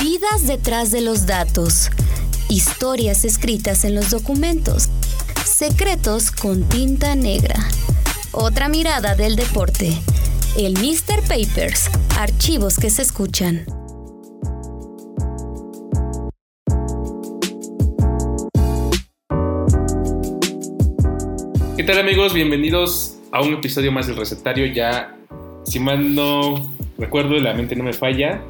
Vidas detrás de los datos. Historias escritas en los documentos. Secretos con tinta negra. Otra mirada del deporte. El Mr. Papers. Archivos que se escuchan. ¿Qué tal amigos? Bienvenidos a un episodio más del recetario. Ya, si mal no recuerdo, la mente no me falla,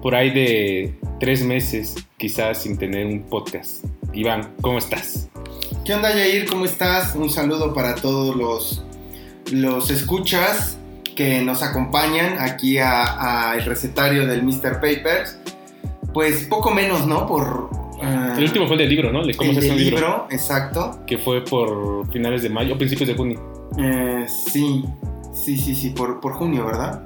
por ahí de tres meses quizás sin tener un podcast. Iván, ¿cómo estás? ¿Qué onda Yair? ¿Cómo estás? Un saludo para todos los, los escuchas que nos acompañan aquí al recetario del Mr. Papers. Pues poco menos, ¿no? Por... El último fue el del libro, ¿no? ¿Le- ¿Cómo el se hace del un libro? libro, exacto. Que fue por finales de mayo o principios de junio. Eh, sí, sí, sí, sí, por, por junio, ¿verdad?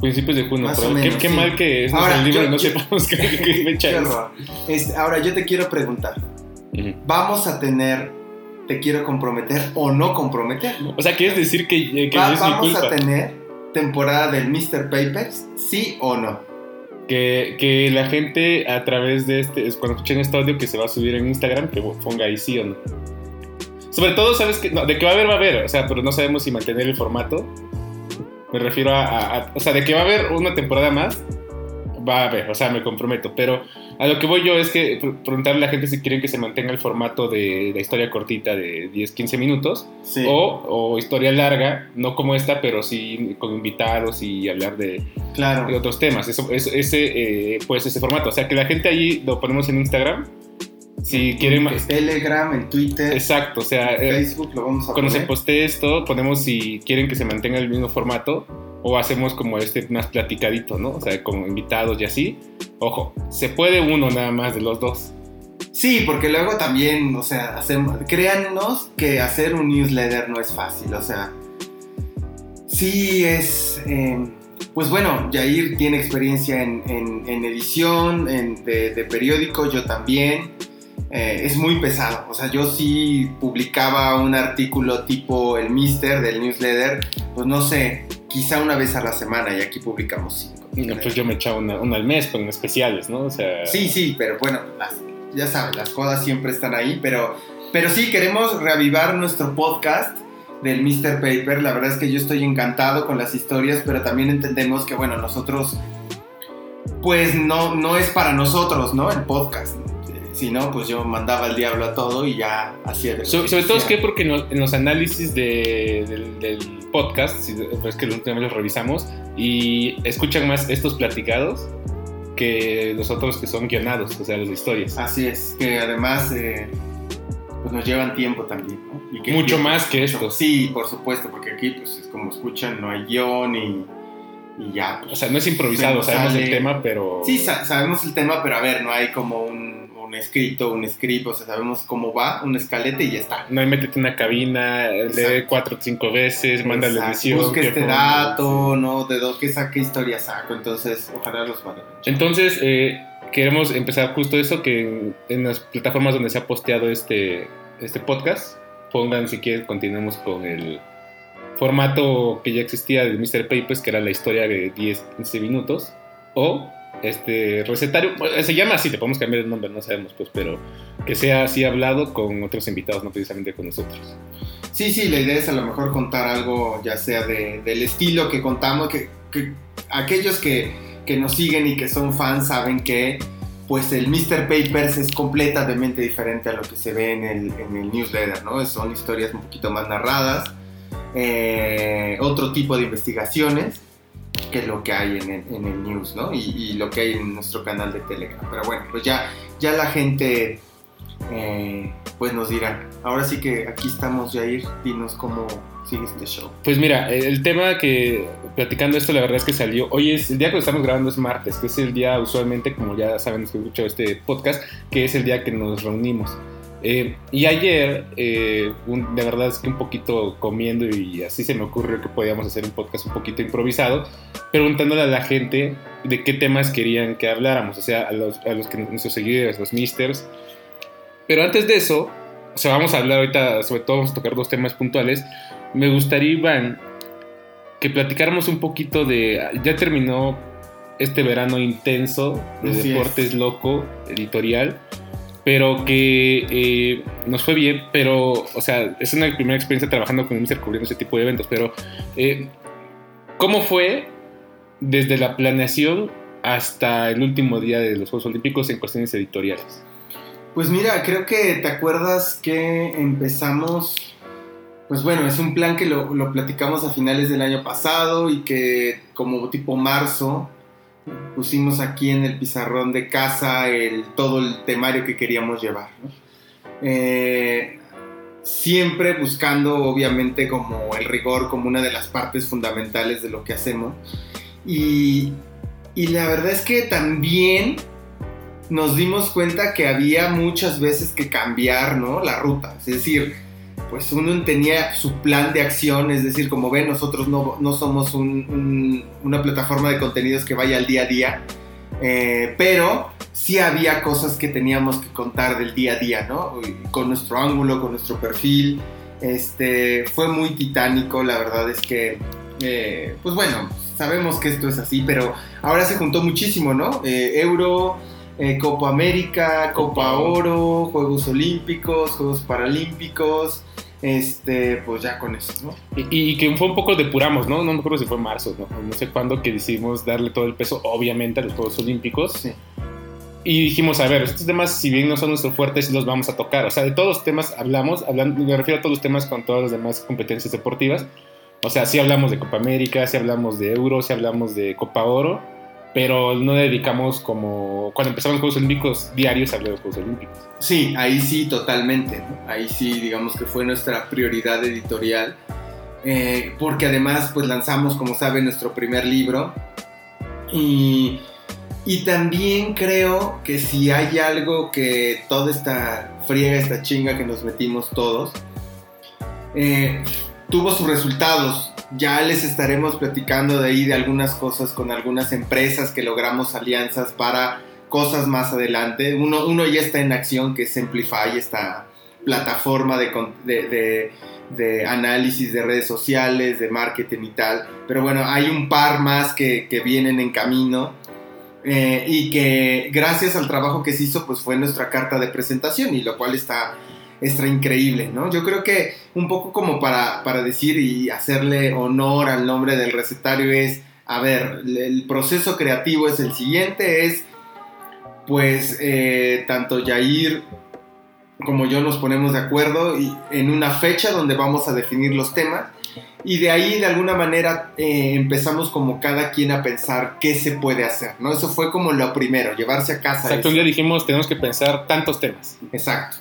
Principios de junio. Más pero o qué, menos, qué sí. mal que es Ahora, el libro yo- y no yo- sepamos qué, qué fecha Qué es. horror. Este, ahora yo te quiero preguntar. ¿vamos a tener, te quiero comprometer o no comprometer? O sea, ¿quieres decir que, eh, que Va- es mi ¿Vamos culpa? a tener temporada del Mr. Papers? ¿Sí o no? Que, que la gente a través de este, es cuando escuchen este audio que se va a subir en Instagram, que ponga ahí sí o no. Sobre todo, ¿sabes que De que va a haber, va a haber. O sea, pero no sabemos si mantener el formato. Me refiero a, a- a- O sea, de que va a haber una temporada más, va a haber. O sea, me comprometo. Pero a lo que voy yo es que pre- preguntarle a la gente si quieren que se mantenga el formato de la historia cortita de 10-15 minutos. Sí. O, o historia larga, no como esta, pero sí con invitados y hablar de, claro. de otros temas. Eso, eso- ese, eh, pues ese formato. O sea, que la gente allí lo ponemos en Instagram. Si quieren En más. Telegram, en Twitter, Exacto, o sea, en eh, Facebook lo vamos a cuando se poner. postee esto, ponemos si quieren que se mantenga el mismo formato o hacemos como este más platicadito, ¿no? O sea, con invitados y así. Ojo, se puede uno nada más de los dos. Sí, porque luego también, o sea, hacemos, créannos que hacer un newsletter no es fácil, o sea, sí es, eh, pues bueno, Yair tiene experiencia en, edición, en, de periódico, yo también, eh, es muy pesado, o sea, yo sí publicaba un artículo tipo el Mister del newsletter, pues no sé, quizá una vez a la semana y aquí publicamos cinco. No, Pues yo me echaba una, una al mes con especiales, ¿no? O sea, Sí, sí, pero bueno, las- ya sabes, las cosas siempre están ahí, pero, pero sí, queremos reavivar nuestro podcast del Mr. Paper. La verdad es que yo estoy encantado con las historias, pero también entendemos que, bueno, nosotros, pues no, no es para nosotros, ¿no? El podcast. Si no, pues yo mandaba al diablo a todo y ya hacía de So- sobre todo es que porque en los, en los análisis de- del, del podcast, si- es que los últimos los revisamos, y escuchan más estos platicados que los otros que son guionados, o sea, los de historias. Así es, que además eh, pues nos llevan tiempo también, ¿no? Y que Mucho más que estos. Sí, por supuesto, porque aquí, pues, es como escuchan, no hay guion y, y ya. pues. O sea, no es improvisado, sabemos el sale- tema, pero... Sí, sa- sabemos el tema, pero a ver, no hay como un, un escrito, un script, o sea, sabemos cómo va, un escalete y ya está. No hay métete en una cabina, lee cuatro o cinco veces, manda la Exacto. edición. Busca este dato, ¿no? De dónde saca historia saco, entonces ojalá los van a Entonces, eh, queremos empezar justo eso, que en, en las plataformas donde se ha posteado este, este podcast, pongan si quieren, continuemos con el formato que ya existía de Mr. Papers, que era la historia de 10-15 minutos, o este recetario, se llama así, le podemos cambiar el nombre, no sabemos, pues, pero que sea así hablado con otros invitados, no precisamente con nosotros. Sí, sí, la idea es a lo mejor contar algo, ya sea de- del estilo que contamos, que, que aquellos que, que nos siguen y que son fans saben que pues el Mr. Papers es completamente diferente a lo que se ve en el, en el newsletter, ¿no? Son historias un poquito más narradas, eh, otro tipo de investigaciones que lo que hay en el, en el news, ¿no? Y, y lo que hay en nuestro canal de Telegram. Pero bueno, pues ya, ya la gente eh, pues nos dirá. Ahora sí que aquí estamos, Jair, dinos cómo sigue este show. Pues mira, el tema que platicando esto, la verdad es que salió. Hoy es el día que lo estamos grabando es martes, que es el día usualmente, como ya saben, que escuchado este podcast, que es el día que nos reunimos. Eh, y ayer, eh, un- de verdad es que un poquito comiendo y así se me ocurrió que podíamos hacer un podcast un poquito improvisado, preguntándole a la gente de qué temas querían que habláramos, o sea, a los, a los que nuestros seguidores, los misters. Pero antes de eso, o sea, vamos a hablar ahorita, sobre todo vamos a tocar dos temas puntuales. Me gustaría, Iván, que platicáramos un poquito de, ya terminó este verano intenso de Así es. Deportes Loco, editorial, pero que eh, nos fue bien, pero, o sea, es una primera experiencia trabajando con Mister cubriendo ese tipo de eventos, pero eh, ¿cómo fue desde la planeación hasta el último día de los Juegos Olímpicos en cuestiones editoriales? Pues mira, creo que te acuerdas que empezamos, pues bueno, es un plan que lo, lo platicamos a finales del año pasado y que como tipo marzo pusimos aquí en el pizarrón de casa el, todo el temario que queríamos llevar. Eh, siempre buscando obviamente como el rigor como una de las partes fundamentales de lo que hacemos. Y, y la verdad es que también nos dimos cuenta que había muchas veces que cambiar ¿no? la ruta. Es decir, pues uno tenía su plan de acción, es decir, como ven, nosotros no, no somos un- un- una plataforma de contenidos que vaya al día a día, eh, pero sí había cosas que teníamos que contar del día a día, ¿no? Con nuestro ángulo, con nuestro perfil. Este, fue muy titánico, la verdad es que, eh, pues bueno, sabemos que esto es así, pero ahora se juntó muchísimo, ¿no? Eh, Euro, eh, Copa América, Copa Oro, Juegos Olímpicos, Juegos Paralímpicos, este, pues ya con eso, ¿no? Y, y que fue un poco depuramos, ¿no? No me acuerdo si fue marzo, ¿no? No sé cuándo que decidimos darle todo el peso, obviamente, a los Juegos Olímpicos. Sí. Y dijimos, a ver, estos temas, si bien no son nuestros fuertes, los vamos a tocar. O sea, de todos los temas hablamos, hablando, me refiero a todos los temas con todas las demás competencias deportivas. O sea, sí hablamos de Copa América, sí hablamos de Euro, sí hablamos de Copa Oro, pero no dedicamos como... Cuando empezamos Juegos Olímpicos, diarios hablé de los Juegos Olímpicos. Sí, ahí sí, totalmente. Ahí sí, digamos que fue nuestra prioridad editorial. Eh, porque además, pues lanzamos, como saben, nuestro primer libro. Y, y también creo que si hay algo que toda esta friega, esta chinga que nos metimos todos, eh, tuvo sus resultados. Ya les estaremos platicando de ahí de algunas cosas con algunas empresas que logramos alianzas para cosas más adelante. Uno, uno ya está en acción, que es Simplify, esta plataforma de, de análisis de redes sociales, de marketing y tal. Pero bueno, hay un par más que, que vienen en camino. eh, y que gracias al trabajo que se hizo, pues fue nuestra carta de presentación, y lo cual está, está increíble, ¿no? Yo creo que un poco como para, para decir y hacerle honor al nombre del recetario es, a ver, el proceso creativo es el siguiente, es pues eh, tanto Yair como yo nos ponemos de acuerdo y, en una fecha donde vamos a definir los temas y de ahí de alguna manera eh, empezamos como cada quien a pensar qué se puede hacer, ¿no? Eso fue como lo primero, llevarse a casa. Exacto, un día dijimos, tenemos que pensar tantos temas. Exacto.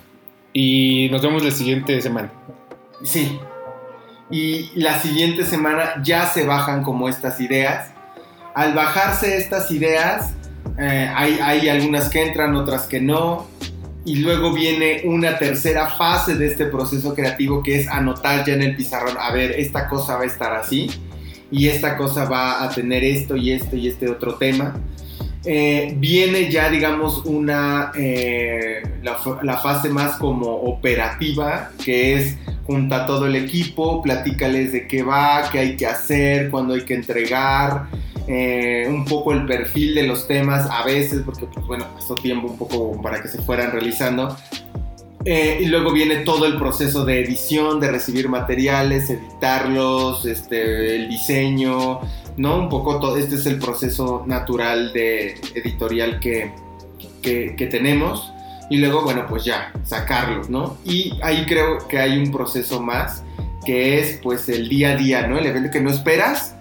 Y nos vemos la siguiente semana. Sí. Y la siguiente semana ya se bajan como estas ideas. Al bajarse estas ideas, eh, hay, hay algunas que entran, otras que no. Y luego viene una tercera fase de este proceso creativo que es anotar ya en el pizarrón, a ver, esta cosa va a estar así y esta cosa va a tener esto y esto y este otro tema. Eh, viene ya, digamos, una, eh, la, fa- la fase más como operativa, que es junta a todo el equipo, platícales de qué va, qué hay que hacer, cuándo hay que entregar, eh, un poco el perfil de los temas a veces, porque pues bueno, pasó tiempo un poco para que se fueran realizando. Y luego viene todo el proceso de edición, de recibir materiales, editarlos, este, el diseño, ¿no? Un poco todo, este es el proceso natural de editorial que, que, tenemos. Y luego, bueno, pues ya, sacarlos, ¿no? Y ahí creo que hay un proceso más, que es pues el día a día, ¿no? El evento que no esperas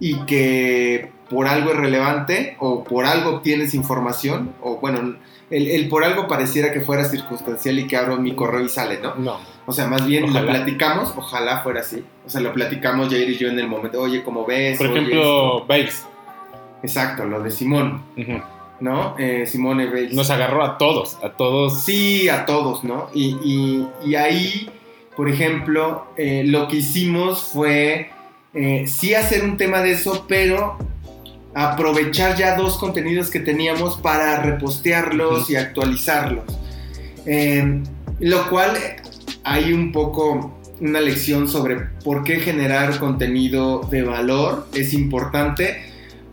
y que por algo es relevante o por algo obtienes información, o bueno, el, el por algo pareciera que fuera circunstancial y que abro mi correo y sale, ¿no? No. O sea, más bien Ojalá. lo platicamos, ojalá fuera así. O sea, lo platicamos Jair y yo en el momento, oye, ¿cómo ves? Por ejemplo, esto. Exacto, lo de Simón. ¿no? Eh, Simone Bates. Nos agarró a todos, a todos. Sí, a todos, ¿no? Y, y- y ahí, por ejemplo, eh, lo que hicimos fue eh, sí hacer un tema de eso, pero aprovechar ya dos contenidos que teníamos para repostearlos y actualizarlos. Eh, lo cual hay un poco una lección sobre por qué generar contenido de valor es importante,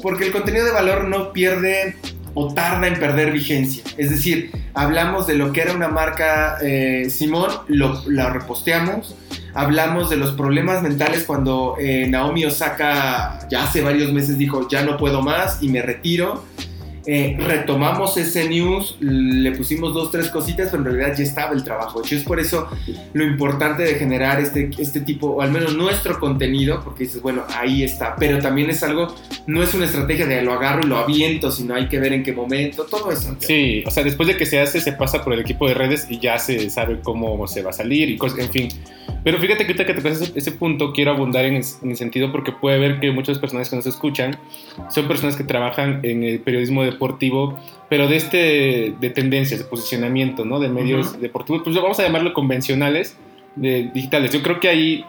porque el contenido de valor no pierde o tarda en perder vigencia. Es decir, hablamos de lo que era una marca eh, Simón, lo, la reposteamos, hablamos de los problemas mentales cuando eh, Naomi Osaka ya hace varios meses dijo, ya no puedo más y me retiro. Eh, retomamos ese news, le pusimos dos, tres cositas, pero en realidad ya estaba el trabajo hecho. Es por eso lo importante de generar este, este tipo, o al menos nuestro contenido, porque dices, bueno, ahí está, pero también es algo, no es una estrategia de lo agarro y lo aviento, sino hay que ver en qué momento, todo eso. Sí, o sea, después de que se hace, se pasa por el equipo de redes y ya se sabe cómo se va a salir y cosas, en fin. Pero fíjate que ahorita que tocas ese, ese punto, quiero abundar en, en el sentido porque puede ver que muchas personas que nos escuchan son personas que trabajan en el periodismo deportivo, pero de este de tendencias, de posicionamiento, ¿no? De medios Ujú. deportivos, pues vamos a llamarlo convencionales, de digitales. Yo creo que ahí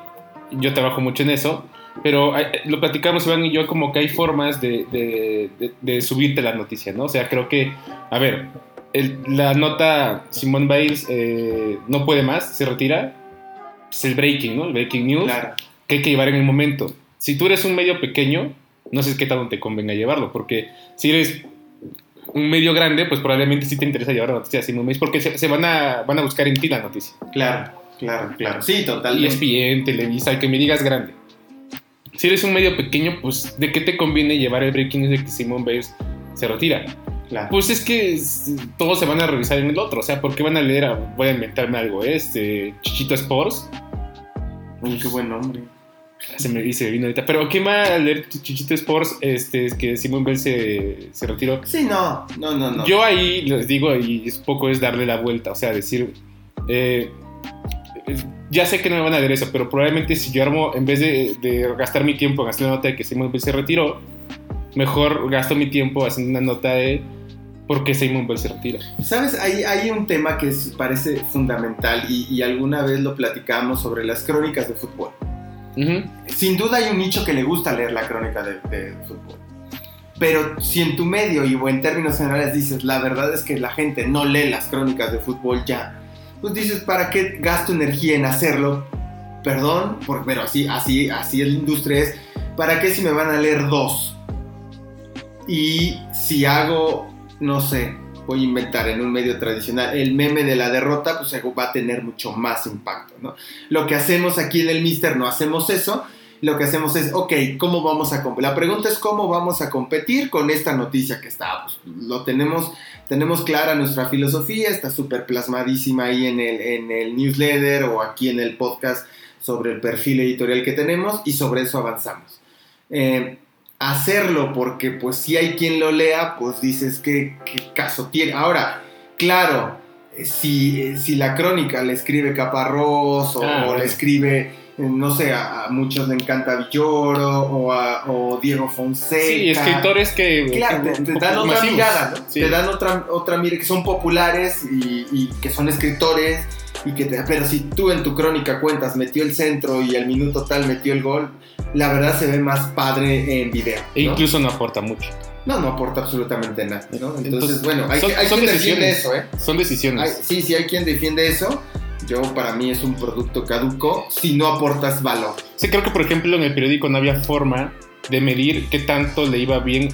yo trabajo mucho en eso, pero hay- lo platicamos Iván y yo como que hay formas de, de, de- de subirte la noticia, ¿no? O sea, creo que, a ver, el- la nota Simone Biles eh, no puede más, se retira, es el breaking, ¿no? El breaking news Claro. que hay que llevar en el momento. Si tú eres un medio pequeño, no sé qué tanto te convenga llevarlo, porque si eres un medio grande, pues probablemente sí te interesa llevar la noticia así un mes, porque se, se van, a, van a buscar en ti la noticia. Claro, claro, claro. Sí, Y totalmente. ESPN, Televisa, el que me digas grande. Si eres un medio pequeño, pues ¿de qué te conviene llevar el breaking news de que Simon Biles se retira? Claro. Pues es que todos se van a revisar en el otro, o sea, ¿por qué van a leer? a- voy a inventarme algo, este, Chichito Sports, Uy, qué buen nombre. Se me dice, vino ahorita. Pero ¿quién va a leer Chichito Sports? Este, es que Simón Bell se, se retiró. Sí, no, no, no, no. Yo ahí les digo, y es poco es darle la vuelta, o sea, decir, eh, ya sé que no me van a leer eso, pero probablemente si yo armo, en vez de, de gastar mi tiempo en hacer una nota de que Simón Bell se retiró, mejor gasto mi tiempo haciendo una nota de por qué Simón Bell se retira. ¿Sabes? Hay, hay un tema que es- parece fundamental y, y alguna vez lo platicamos sobre las crónicas de fútbol. Sin duda hay un nicho que le gusta leer la crónica de, fútbol. Pero si en tu medio y o en términos generales dices, la verdad es que la gente no lee las crónicas de fútbol ya, pues dices, ¿para qué gasto energía en hacerlo? Perdón, por- pero así, así, así es la industria es, ¿para qué si me van a leer dos? Y si hago, no sé, voy a inventar en un medio tradicional, el meme de la derrota, pues va a tener mucho más impacto, ¿no? Lo que hacemos aquí en el Mister no hacemos eso, lo que hacemos es, ok, ¿cómo vamos a competir? La pregunta es cómo vamos a competir con esta noticia que está, pues, lo tenemos, tenemos clara nuestra filosofía, está súper plasmadísima ahí en el, en el newsletter o aquí en el podcast sobre el perfil editorial que tenemos y sobre eso avanzamos. Eh, hacerlo porque pues si hay quien lo lea, pues dices qué, qué caso tiene. Ahora, claro, eh, si, eh, si la crónica le escribe Caparrós o, Ah, o le escribe, eh, no sé, a, a muchos le encanta Villoro o, a, o Diego Fonseca. Sí, escritores que... Claro, te, dan otra masivos. mirada, ¿no? Sí. Te dan otra, otra mirada, que son populares y, y que son escritores, y que te- pero si tú en tu crónica cuentas, metió el centro y al minuto tal metió el gol, la verdad se ve más padre en video. E incluso no aporta mucho. No, no aporta absolutamente nada, ¿no? Entonces, Entonces, bueno, hay, son- hay son quien defiende eso, ¿eh? Son Hay- decisiones. sí, sí, hay quien defiende eso. Yo, para mí, es un producto caduco si no aportas valor. Sí, creo que por ejemplo en el periódico no había forma de medir qué tanto le iba bien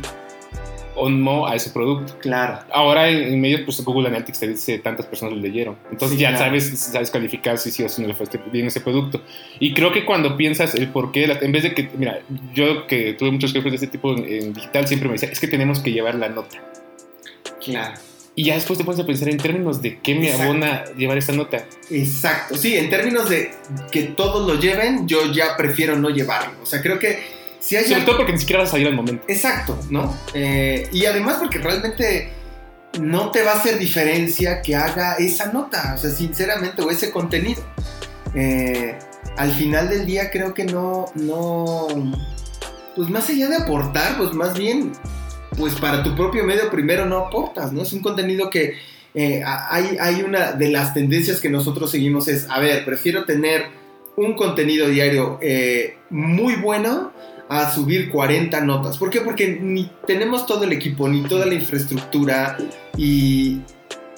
no a ese producto. Claro. Ahora en, en medios, pues Google Analytics te dice tantas personas lo leyeron. Entonces Sí, ya claro. sabes, sabes calificar si sí o si no le fue este- bien ese producto. Y creo que cuando piensas el por qué, en vez de que, mira, yo que tuve muchos jefes de este tipo en, en digital, siempre me decía, es que tenemos que llevar la nota. Claro. Y ya después te pones a pensar en términos de qué me Exacto. abona llevar esta nota. Exacto, sí, en términos de que todos lo lleven, yo ya prefiero no llevarlo. O sea, creo que si hay... Sobre algo- todo porque ni siquiera vas a salir al momento. Exacto, ¿no? Eh, y además porque realmente no te va a hacer diferencia que haga esa nota, o sea, sinceramente, o ese contenido. Eh, al final del día creo que no, no, pues más allá de aportar, pues más bien, pues para tu propio medio primero no aportas, ¿no? Es un contenido que eh, hay, hay una de las tendencias que nosotros seguimos es, a ver, prefiero tener un contenido diario eh, muy bueno a subir 40 notas. ¿Por qué? Porque ni tenemos todo el equipo, ni toda la infraestructura y,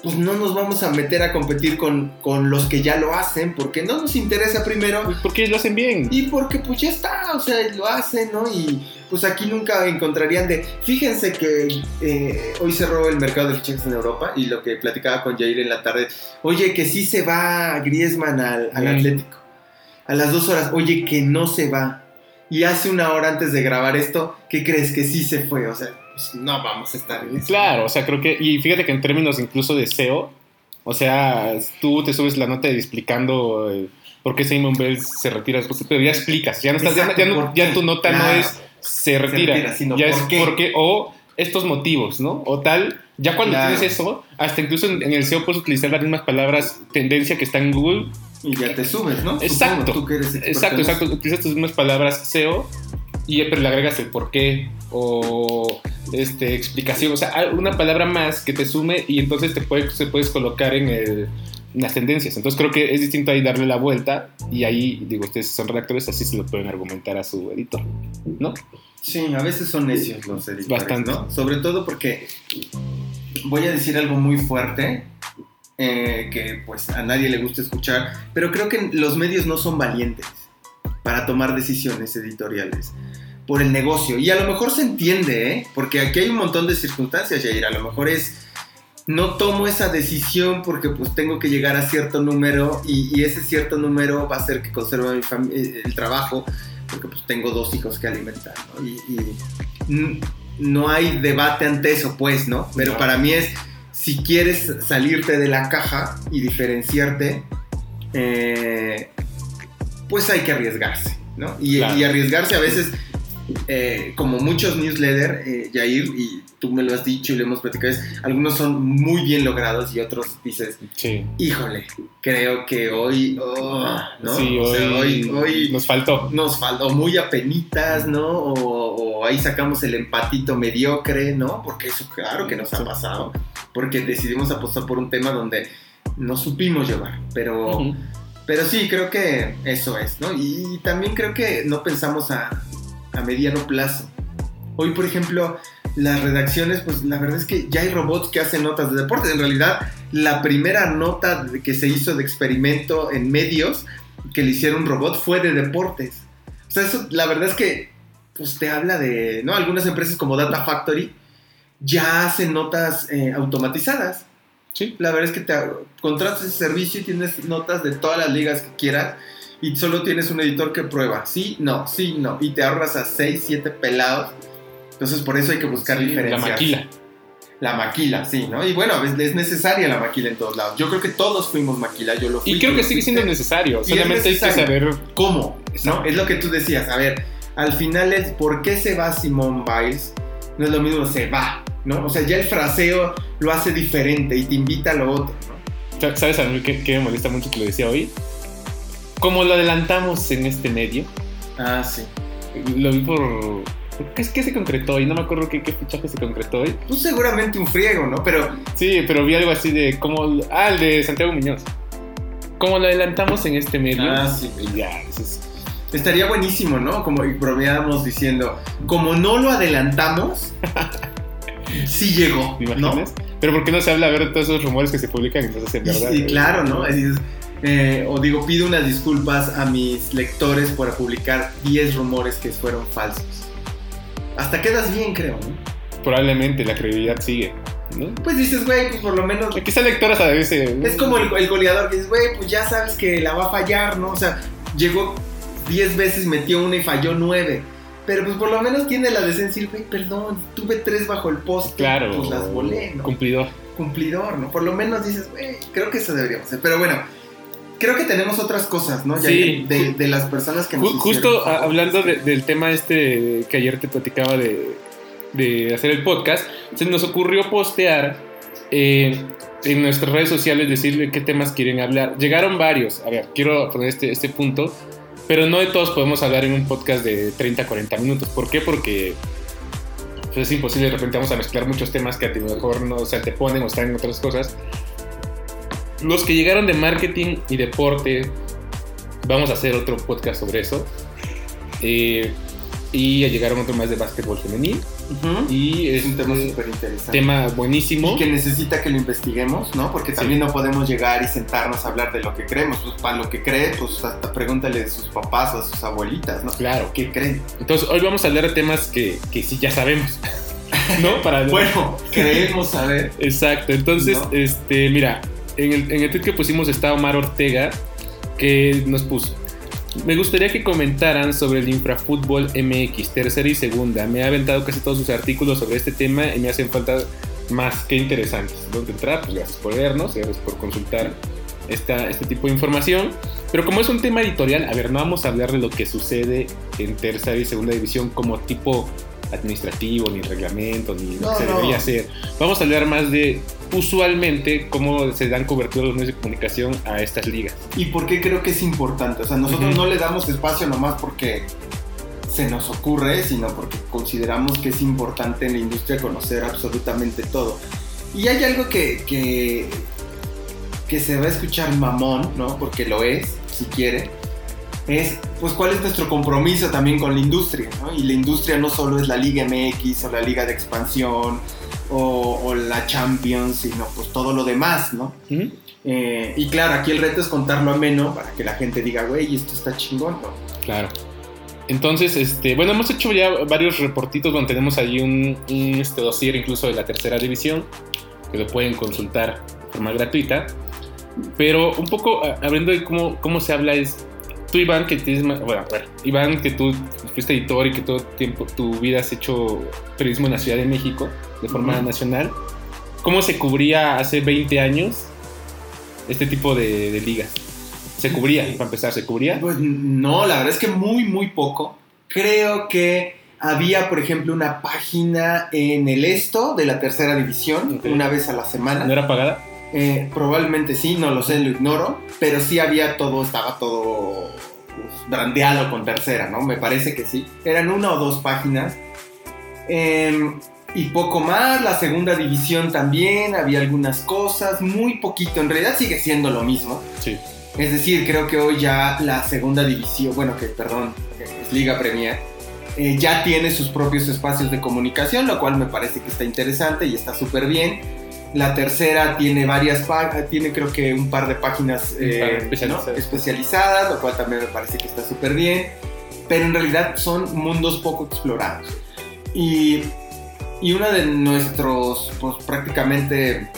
pues no nos vamos a meter a competir con, con los que ya lo hacen, porque no nos interesa primero. Pues porque lo hacen bien. Y porque pues ya está, o sea, lo hacen, ¿no? Y pues aquí nunca encontrarían de... Fíjense que eh, hoy cerró el mercado de fichajes en Europa y lo que platicaba con Jair en la tarde, oye, que sí se va Griezmann al, al Mm. Atlético. A las dos horas, oye, que no se va. Y hace una hora antes de grabar esto, ¿qué crees? Que sí se fue, o sea, pues no vamos a estar en eso. Claro, o sea, creo que. Y fíjate que en términos incluso de SEO, o sea, tú te subes la nota explicando eh, por qué Simon Bell se retira después, pero ya explicas, ya no estás, ya, Exacto, ya no- ¿por ya tu nota no es se retira, retira, sino ya ¿por es qué? porque, o estos motivos, ¿no? O tal, ya cuando Claro. tienes eso, hasta incluso en, en el SEO puedes utilizar las mismas palabras tendencia que está en Google. Y ya te subes, ¿no? Exacto. Supongo, tú que eres Exacto, exacto, utilizas tus mismas palabras SEO y pero le agregas el por qué o este, explicación, o sea, una palabra más que te sume y entonces te puedes colocar en, el- en las tendencias. Entonces creo que es distinto ahí darle la vuelta y ahí, digo, ustedes son redactores, así se lo pueden argumentar a su editor, ¿no? Sí, a veces son necios los editores, Bastante. ¿no? Sobre todo porque voy a decir algo muy fuerte eh, que pues a nadie le gusta escuchar, pero creo que los medios no son valientes para tomar decisiones editoriales por el negocio. Y a lo mejor se entiende, ¿eh? Porque aquí hay un montón de circunstancias, Jair. A lo mejor es, no tomo esa decisión porque pues tengo que llegar a cierto número y, y ese cierto número va a hacer que conserve eh, el trabajo porque pues tengo dos hijos que alimentar, ¿no? Y, y no hay debate ante eso, pues, ¿no? Pero No. para mí es, si quieres salirte de la caja y diferenciarte, eh, pues hay que arriesgarse, ¿no? Y, Claro. y arriesgarse a veces, eh, como muchos newsletters, eh, Jair, y tú me lo has dicho y lo hemos platicado, es, algunos son muy bien logrados y otros dices, Sí. híjole, creo que hoy, oh, ¿no? Sí, O sea, hoy, hoy, hoy nos faltó. nos faltó muy apenitas, ¿no? O, o ahí sacamos el empatito mediocre, ¿no? Porque eso claro que nos ha pasado, porque decidimos apostar por un tema donde no supimos llevar, pero, pero sí, creo que eso es, ¿no? Y, también creo que no pensamos a, a mediano plazo. Hoy, por ejemplo, las redacciones, pues la verdad es que ya hay robots que hacen notas de deportes. En realidad, la primera nota que se hizo de experimento en medios que le hicieron un robot fue de deportes. O sea, eso la verdad es que pues, te habla de, ¿no? Algunas empresas como Data Factory ya hacen notas eh, automatizadas. Sí. La verdad es que te contratas ese servicio y tienes notas de todas las ligas que quieras y solo tienes un editor que prueba. Sí, no, sí, no. Y te ahorras a 6, 7 pelados. Entonces por eso hay que buscar Sí, la diferencias. maquila. La maquila, sí, ¿no? Y bueno, veces es necesaria la maquila en todos lados. Yo creo que todos fuimos maquila, yo lo fui. Y creo que sigue siendo necesario. Y es Solamente hay que necesario. saber ¿Cómo? ¿No? Es lo que tú decías. A ver, al final es ¿por qué se va Simón Biles? No es lo mismo se va, ¿no? O sea, ya el fraseo lo hace diferente y te invita a lo otro, ¿no? ¿Sabes a mí qué, qué me molesta mucho que lo decía hoy? Como lo adelantamos en este medio, Ah, sí. lo vi por... ¿Qué, es- qué se concretó hoy? No me acuerdo qué, qué fichaje se concretó hoy. Pues seguramente un friego, ¿no? Pero Sí, pero vi algo así de como... Ah, el de Santiago Muñoz. Como lo adelantamos en este medio. Ah, sí. Ya, eso es- estaría buenísimo, ¿no? Como bromeábamos diciendo, como no lo adelantamos, sí llegó, ¿te ¿no? imaginas? Pero ¿por qué no se habla a ver todos esos rumores que se publican y no se hacen Y, verdad? y claro, ¿no? Es eh, o digo, pido unas disculpas a mis lectores por publicar 10 rumores que fueron falsos. Hasta quedas bien, creo, ¿no? Probablemente la credibilidad sigue, ¿no? Pues dices, güey, pues por lo menos... Quizá lectoras a veces... Es como el, el goleador que dices, güey, pues ya sabes que la va a fallar, ¿no? O sea, llegó 10 veces, metió una y falló 9. Pero pues por lo menos tiene la decencia de decir, güey, perdón, tuve 3 bajo el poste. Claro. Pues las volé, ¿no? Cumplidor. cumplidor, ¿no? Por lo menos dices, güey, creo que eso deberíamos hacer. Pero bueno, creo que tenemos otras cosas, ¿no? Ya Sí. de, de las personas que nos Ju- Justo hicieron hablando de- del tema este que ayer te platicaba de, de hacer el podcast, se nos ocurrió postear eh, en nuestras redes sociales, decirle qué temas quieren hablar. Llegaron varios. A ver, quiero poner este, este punto, pero no de todos podemos hablar en un podcast de 30, 40 minutos. ¿Por qué? Porque pues, es imposible, de repente vamos a mezclar muchos temas que a ti mejor no se te ponen o están en otras cosas. Los que llegaron de marketing y deporte, vamos a hacer otro podcast sobre eso. Eh, Y llegaron otro más de básquetbol femenil. Y Es un este, tema súper interesante. tema buenísimo. Y que necesita que lo investiguemos, ¿no? Porque también no podemos llegar y sentarnos a hablar de lo que creemos. Pues para lo que cree, pues hasta pregúntale a sus papás o a sus abuelitas, ¿no? Claro. ¿Qué creen? Entonces, hoy vamos a hablar de temas que, que sí ya sabemos. ¿No? Para Bueno, creemos saber. Exacto. Entonces, ¿No? este, mira, en el, en el tweet que pusimos está Omar Ortega, que nos puso. Me gustaría que comentaran sobre el infrafútbol MX, tercera y segunda. Me ha aventado casi todos sus artículos sobre este tema y me hacen falta más que interesantes. ¿Dónde entrar? Pues gracias por vernos, gracias por consultar esta, este tipo de información. Pero como es un tema editorial, a ver, no vamos a hablar de lo que sucede en tercera y segunda división como tipo administrativo, ni reglamento, ni lo No, que se no. debería hacer. Vamos a hablar más de usualmente cómo se dan cobertura los medios de comunicación a estas ligas. ¿Y por qué creo que es importante? O sea, nosotros no le damos espacio nomás porque se nos ocurre, sino porque consideramos que es importante en la industria conocer absolutamente todo. Y hay algo que, que, que se va a escuchar mamón, ¿no? Porque lo es, si quiere. Es, pues, cuál es nuestro compromiso también con la industria, ¿no? Y la industria no solo es la Liga MX o la Liga de Expansión o, o la Champions, sino pues todo lo demás, ¿no? ¿Mm? Eh, y claro, aquí el reto es contarlo ameno para que la gente diga, güey, esto está chingón, ¿no? Claro. Entonces, este, bueno, hemos hecho ya varios reportitos donde tenemos ahí un, un, este, dossier incluso de la tercera división, que lo pueden consultar de forma gratuita. Pero un poco hablando de cómo, cómo se habla es, tú Iván, que tienes, ma- bueno, bueno, Iván, que tú fuiste editor y que todo tiempo, tu vida has hecho periodismo en la Ciudad de México de forma Ujú. nacional, ¿cómo se cubría hace 20 años este tipo de, de ligas? ¿Se cubría, para empezar, se cubría? Pues no, la verdad es que muy, muy poco. Creo que había, por ejemplo, una página en el esto de la tercera división, una vez a la semana. ¿No era pagada? Eh, probablemente sí, no lo sé, lo ignoro, pero sí había todo, estaba todo pues, brandeado con tercera, ¿no? Me parece que sí. Eran una o dos páginas. Em, y poco más, la segunda división también, había algunas cosas, muy poquito, en realidad sigue siendo lo mismo. Sí. Es decir, creo que hoy ya la segunda división, bueno, que perdón, es Liga Premier, eh, ya tiene sus propios espacios de comunicación, lo cual me parece que está interesante y está súper bien. La tercera tiene varias páginas, tiene creo que un par de páginas eh, especializadas. ¿no? especializadas, lo cual también me parece que está súper bien. Pero en realidad son mundos poco explorados. Y, y uno de nuestros, pues prácticamente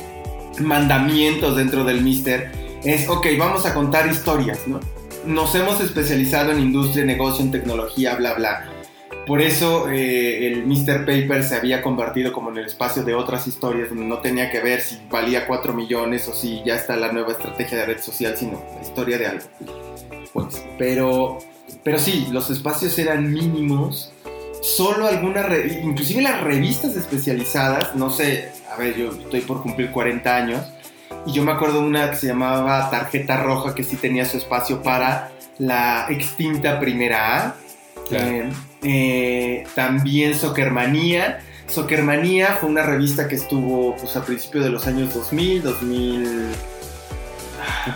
mandamientos dentro del Mister es, ok, vamos a contar historias, ¿no? Nos hemos especializado en industria, negocio, en tecnología, bla, bla. Por eso eh, el Mr. Paper se había convertido como en el espacio de otras historias, donde no tenía que ver si valía 4 millones o si ya está la nueva estrategia de red social, sino la historia de algo. Pues, pero, pero sí, los espacios eran mínimos. Solo algunas, inclusive las revistas especializadas, no sé, a ver, yo estoy por cumplir 40 años, y yo me acuerdo una que se llamaba Tarjeta Roja, que sí tenía su espacio para la extinta Primera A. Claro. Eh, eh, también Soccermanía. Soccermanía fue una revista que estuvo pues, a principios de los años 2000, 2000...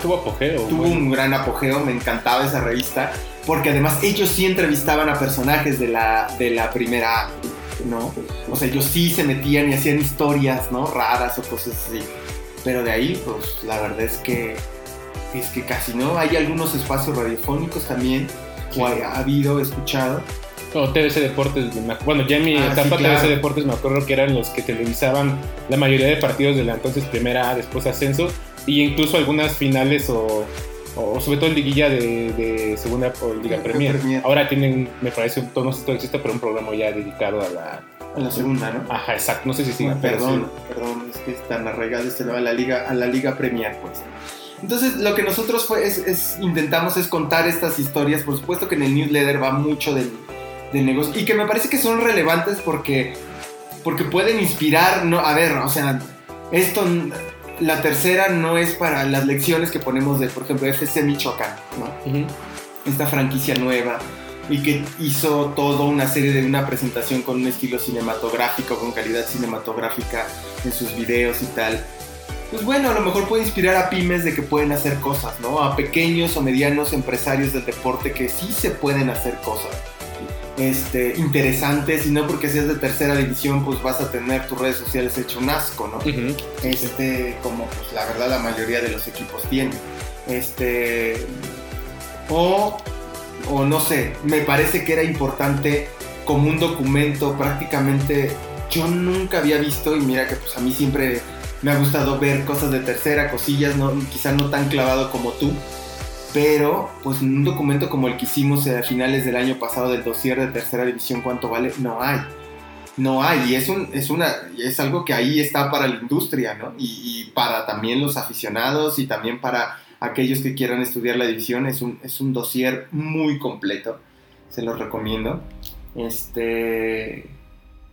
Tuvo apogeo. Tuvo bueno. un gran apogeo, me encantaba esa revista, porque además ellos sí entrevistaban a personajes de la, de la primera, ¿no? O sea, ellos sí se metían y hacían historias, ¿no? Raras o cosas así. Pero de ahí, pues la verdad es que, es que casi no. Hay algunos espacios radiofónicos también, Sí. o ha, ha habido, he escuchado. No, TVC Deportes, bueno, ya en mi Ah, etapa sí, claro. TVC Deportes me acuerdo que eran los que televisaban la mayoría de partidos de la entonces primera A, después ascenso, y incluso algunas finales o, o sobre todo liguilla de, de segunda o Liga Liga Premier. Premier. Ahora tienen, me parece, no sé si todo existe, pero un programa ya dedicado a la... En la segunda, ¿no? Ajá, exacto, no sé si sigue, Ah, pero perdón, sí. perdón, es que están arraigados va a la liga, a la liga Premier, pues. Entonces, lo que nosotros fue, es, es- intentamos es contar estas historias. Por supuesto que en el newsletter va mucho del, del negocio y que me parece que son relevantes porque, porque pueden inspirar. No, a ver, o sea, esto, la tercera no es para las lecciones que ponemos de, por ejemplo, FC Michoacán, ¿no? Esta franquicia nueva y que hizo toda una serie de una presentación con un estilo cinematográfico, con calidad cinematográfica en sus videos y tal. Pues bueno, a lo mejor puede inspirar a pymes de que pueden hacer cosas, ¿no? A pequeños o medianos empresarios del deporte que sí se pueden hacer cosas. Este, interesantes y no porque seas de tercera división pues vas a tener tus redes sociales hecho un asco, ¿no? Ujú. Este, como pues la verdad la mayoría de los equipos tienen. Este, o, o no sé, me parece que era importante como un documento prácticamente, yo nunca había visto y mira que pues a mí siempre me ha gustado ver cosas de tercera, cosillas, no, quizá no tan clavado como tú, pero pues en un documento como el que hicimos a finales del año pasado del dossier de tercera división, ¿cuánto vale? No hay. No hay, y es, un, es, una, es algo que ahí está para la industria, ¿no? Y, para también los aficionados y también para aquellos que quieran estudiar la división, es un, es un dossier muy completo, se los recomiendo. Este,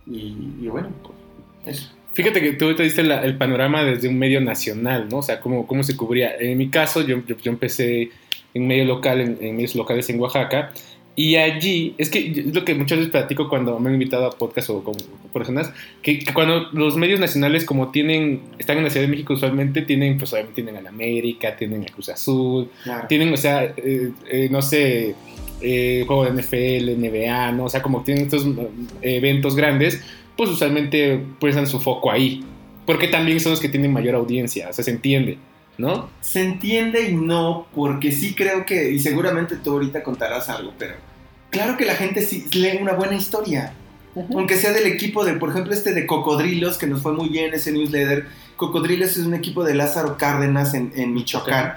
y, y bueno, pues eso. Fíjate que tú te diste la- el panorama desde un medio nacional, ¿no? O sea, cómo, cómo se cubría. En mi caso, yo, yo, yo empecé en medio local, en, en medios locales en Oaxaca, y allí, es que es lo que muchas veces platico cuando me han invitado a podcast o con personas, que, que cuando los medios nacionales como tienen, están en la Ciudad de México usualmente, tienen, pues obviamente tienen al América, tienen a Cruz Azul, Claro. tienen, o sea, eh, eh, no sé, eh, juego de NFL, NBA, ¿no? O sea, como tienen estos mm, eventos grandes, pues usualmente puedan su foco ahí. Porque también son los que tienen mayor audiencia, o sea, se entiende, ¿no? Se entiende y no, porque sí creo que, y seguramente tú ahorita contarás algo, pero claro que la gente sí lee una buena historia. Aunque sea del equipo de, por ejemplo, este de Cocodrilos, que nos fue muy bien ese newsletter. Cocodrilos es un equipo de Lázaro Cárdenas en, en Michoacán,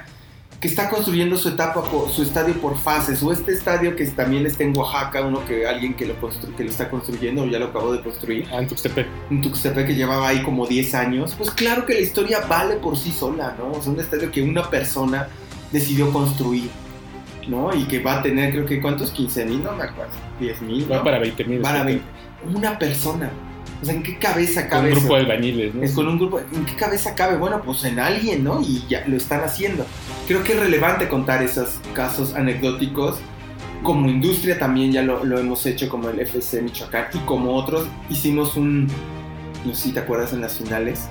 que está construyendo su etapa, su estadio por fases. O este estadio que también está en Oaxaca, uno que alguien que lo, que lo está construyendo, o ya lo acabó de construir. Ah, en Tuxtepec. un Tuxtepec que llevaba ahí como 10 años, pues claro que la historia vale por sí sola, ¿no? Sea, un estadio que una persona decidió construir, ¿no? Y que va a tener, creo que, ¿cuántos? 15 mil, no me acuerdo, 10 mil, Va para 20 mil. Para 20. Una persona. O sea, ¿en qué cabeza Con cabe un grupo de albañiles, ¿no? Es con un grupo, ¿en qué cabeza cabe? Bueno, pues en alguien, ¿no? Y ya lo están haciendo. Creo que es relevante contar esos casos anecdóticos. Como industria también ya lo, lo hemos hecho, como el FC Michoacán y como otros. Hicimos un, no sé si te acuerdas en las finales,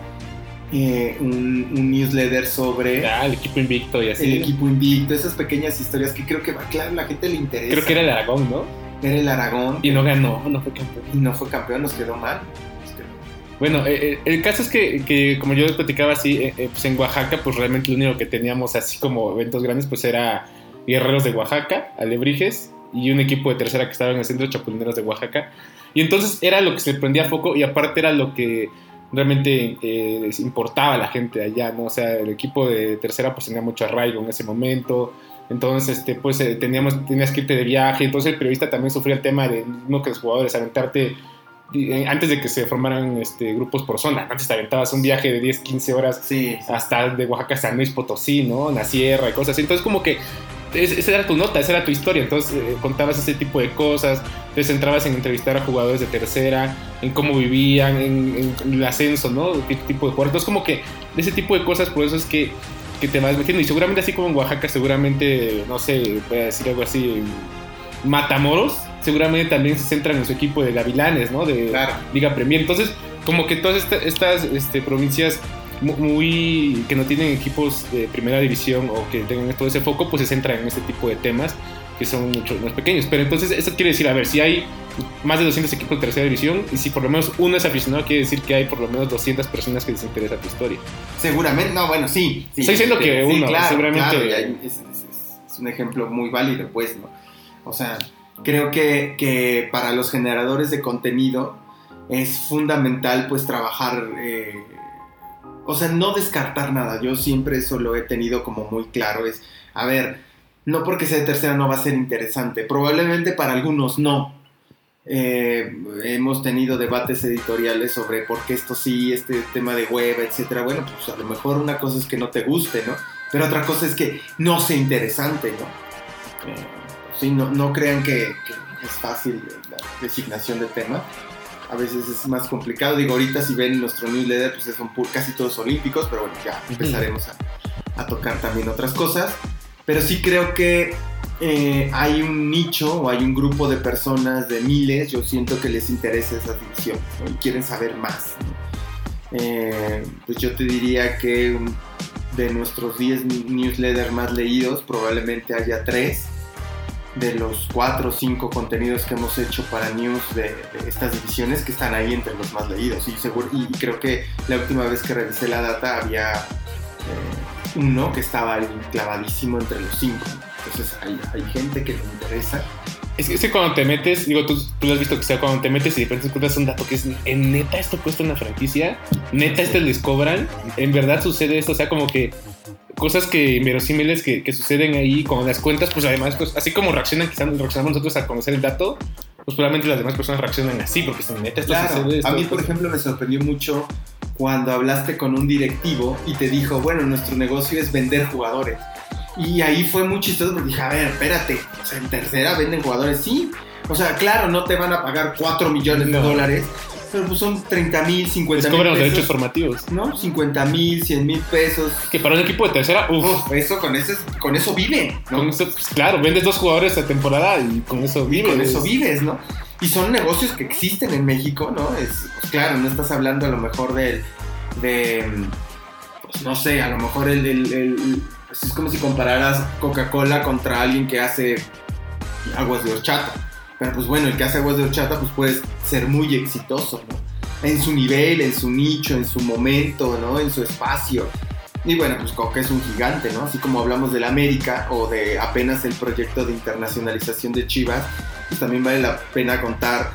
eh, un, un newsletter sobre Ah, el equipo invicto y así. el equipo invicto, esas pequeñas historias que creo que, claro, la gente le interesa. Creo que era el Aragón, ¿no? Era el Aragón Y no ganó, no fue campeón. y no fue campeón, nos quedó mal. Nos quedó- Bueno, eh, eh, el caso es que, que, como yo les platicaba así, eh, pues en Oaxaca, pues realmente lo único que teníamos así como eventos grandes, pues era Guerreros de Oaxaca, Alebrijes, y un equipo de tercera que estaba en el centro Chapulineros de Oaxaca. Y entonces era lo que se prendía foco y aparte era lo que realmente eh, les importaba a la gente allá, ¿no? O sea, el equipo de tercera pues tenía mucho arraigo en ese momento. Entonces, este, pues eh, teníamos, tenías que irte de viaje. Entonces el periodista también sufría el tema de no que los jugadores aventarte eh, antes de que se formaran este, grupos por zona. Antes te aventabas un viaje de 10, 15 horas Sí, hasta de Oaxaca hasta Luis Potosí, ¿no? En la sierra y cosas así. Entonces, como que es- esa era tu nota, esa era tu historia. Entonces, eh, contabas ese tipo de cosas, te centrabas en entrevistar a jugadores de tercera, en cómo vivían, en, en el ascenso, ¿no? ¿Qué tipo de jugadores. Entonces, como que ese tipo de cosas, por eso es que, que te vas metiendo. Y seguramente, así como en Oaxaca, seguramente, no sé, voy a decir algo así, Matamoros, seguramente también se centran en su equipo de Gavilanes, ¿no? De, Claro. Liga Premier. Entonces, como que todas esta- estas este, provincias mu- muy que no tienen equipos de primera división o que tengan todo ese foco, pues se centran en este tipo de temas que son mucho más pequeños. Pero entonces, eso quiere decir, a ver, si hay más de 200 equipos de tercera división y si por lo menos uno es aficionado, quiere decir que hay por lo menos 200 personas que les interesa tu historia. Seguramente, no, bueno, sí. sí Estoy diciendo que sí, uno, claro, seguramente- claro, es un ejemplo muy válido, pues, ¿no? O sea, creo que, que para los generadores de contenido es fundamental, pues, trabajar, eh, o sea, no descartar nada. Yo siempre eso lo he tenido como muy claro, es, a ver, no porque sea de tercera no va a ser interesante, probablemente para algunos no. Eh, hemos tenido debates editoriales sobre por qué esto sí, este tema de web, etcétera. Bueno, pues a lo mejor una cosa es que no te guste, ¿no? Pero otra cosa es que no sea interesante, ¿no? Eh, sí, no, no crean que, que es fácil la designación de tema. A veces es más complicado. Digo, ahorita si ven nuestro newsletter, pues son casi todos olímpicos, pero bueno, ya empezaremos a, a tocar también otras cosas. Pero sí creo que eh, hay un nicho o hay un grupo de personas de miles, yo siento que les interesa esa división y quieren saber más. Eh, pues yo te diría que de nuestros 10 newsletters más leídos, probablemente haya 3 de los cuatro o cinco contenidos que hemos hecho para news de, de estas divisiones que están ahí entre los más leídos. Y, seguro, y creo que la última vez que revisé la data había eh, uno que estaba ahí clavadísimo entre los cinco. Entonces hay, hay gente que le interesa. Es que, es que cuando te metes, digo, tú, tú lo has visto que sea cuando te metes y de repente encuentras un dato que es, en neta esto cuesta una franquicia, neta esto les cobran, en verdad sucede esto, o sea, como que cosas que inverosímiles que, que suceden ahí, cuando las cuentas, pues además, pues así como reaccionan, quizás reaccionamos nosotros a conocer el dato, pues probablemente las demás personas reaccionan así, porque si neta esto Claro, sucede. Esto, a mí, por ejemplo, me sorprendió mucho cuando hablaste con un directivo y te dijo, bueno, nuestro negocio es vender jugadores. Y ahí fue muy chistoso porque dije, a ver, espérate, o sea, en tercera venden jugadores, sí. O sea, claro, no te van a pagar 4 millones de No. dólares, pero pues son 30 mil, 50 les mil cobran los derechos formativos. ¿No? 50 mil, 100 mil pesos. Que para un equipo de tercera, uff, Uf, eso, con, ese, con eso vive, ¿no? con eso, pues, claro, vendes dos jugadores a temporada y con eso Y vives. con eso vives, ¿no? Y son negocios que existen en México, ¿no? Es, pues, claro, no estás hablando a lo mejor del, de, pues no sé, a lo mejor el, el- el- pues, es como si compararas Coca-Cola contra alguien que hace aguas de horchata. Pero pues bueno, el que hace aguas de horchata pues puede ser muy exitoso, ¿no? En su nivel, en su nicho, en su momento, ¿no? En su espacio. Y bueno, pues Coca es un gigante, ¿no? Así como hablamos del América o de apenas el proyecto de internacionalización de Chivas, pues también vale la pena contar